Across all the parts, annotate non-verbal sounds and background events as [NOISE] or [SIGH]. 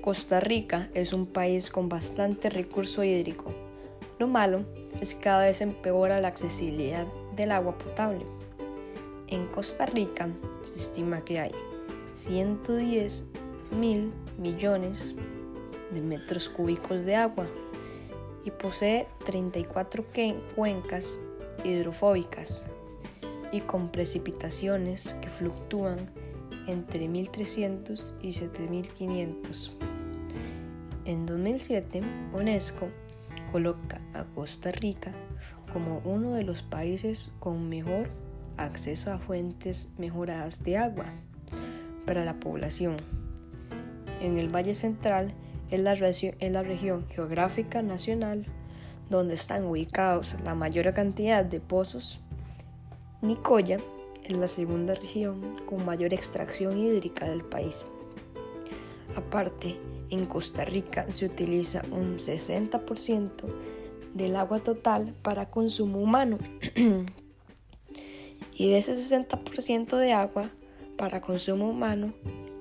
Costa Rica es un país con bastante recurso hídrico. Lo malo es que cada vez empeora la accesibilidad del agua potable. En Costa Rica se estima que hay 110 mil millones de metros cúbicos de agua y posee 34 cuencas hidrofóbicas y con precipitaciones que fluctúan entre 1300 y 7500. En 2007, UNESCO coloca a Costa Rica como uno de los países con mejor acceso a fuentes mejoradas de agua para la población. En el Valle Central es la, es la región geográfica nacional donde están ubicados la mayor cantidad de pozos. Nicoya es la segunda región con mayor extracción hídrica del país. Aparte, en Costa Rica se utiliza un 60% del agua total para consumo humano [CLEARS THROAT] y de ese 60% de agua para consumo humano,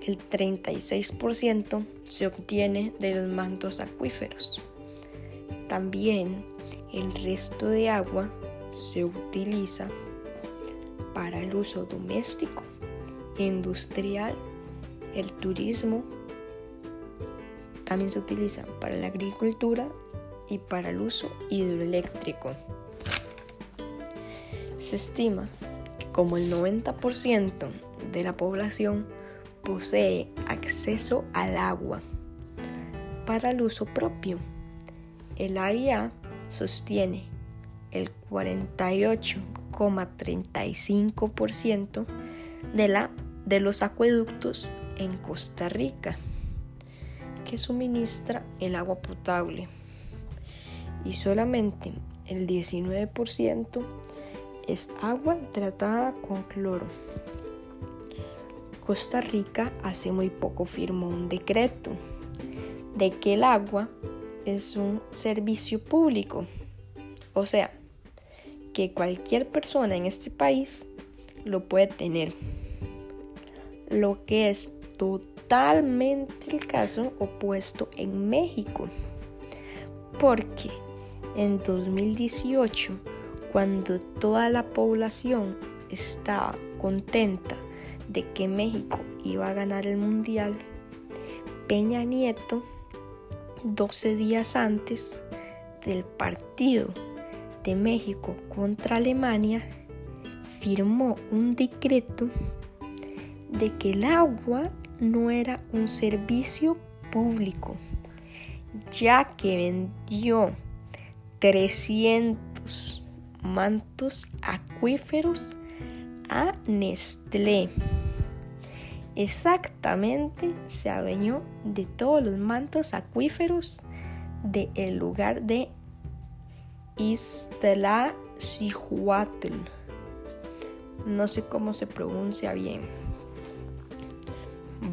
el 36% se obtiene de los mantos acuíferos. También el resto de agua se utiliza para el uso doméstico, industrial, el turismo, también se utilizan para la agricultura y para el uso hidroeléctrico. Se estima que como el 90% de la población posee acceso al agua para el uso propio. El AIA sostiene el 48,35% de, de los acueductos en Costa Rica que suministra el agua potable y solamente el 19% es agua tratada con cloro. Costa Rica hace muy poco firmó un decreto de que el agua es un servicio público. O sea, que cualquier persona en este país lo puede tener. Lo que es totalmente el caso opuesto en México. Porque en 2018, cuando toda la población estaba contenta de que México iba a ganar el mundial, Peña Nieto, 12 días antes del partido de México contra Alemania, firmó un decreto de que el agua no era un servicio público, ya que vendió 300 mantos acuíferos a Nestlé. Exactamente se adueñó de todos los mantos acuíferos del lugar de Iztaccíhuatl. No sé cómo se pronuncia bien.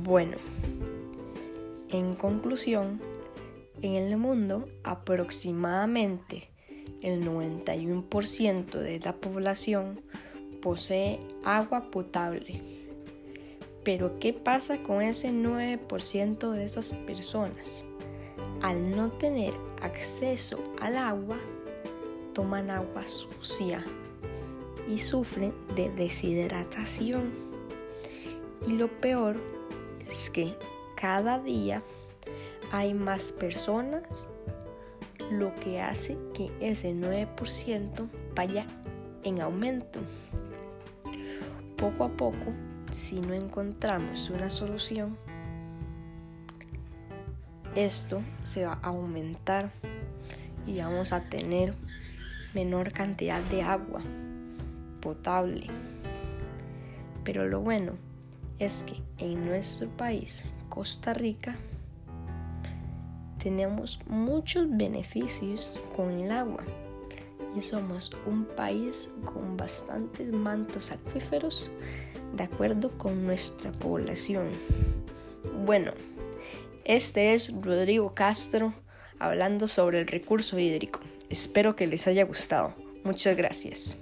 Bueno, en conclusión, en el mundo aproximadamente el 91% de la población posee agua potable. Pero ¿qué pasa con ese 9% de esas personas? Al no tener acceso al agua, toman agua sucia y sufren de deshidratación. Y lo peor es que cada día hay más personas, lo que hace que ese 9% vaya en aumento. Poco a poco, si no encontramos una solución, esto se va a aumentar y vamos a tener menor cantidad de agua potable. Pero lo bueno es que en nuestro país, Costa Rica, tenemos muchos beneficios con el agua y somos un país con bastantes mantos acuíferos de acuerdo con nuestra población. Bueno, este es Rodrigo Castro hablando sobre el recurso hídrico. Espero que les haya gustado. Muchas gracias.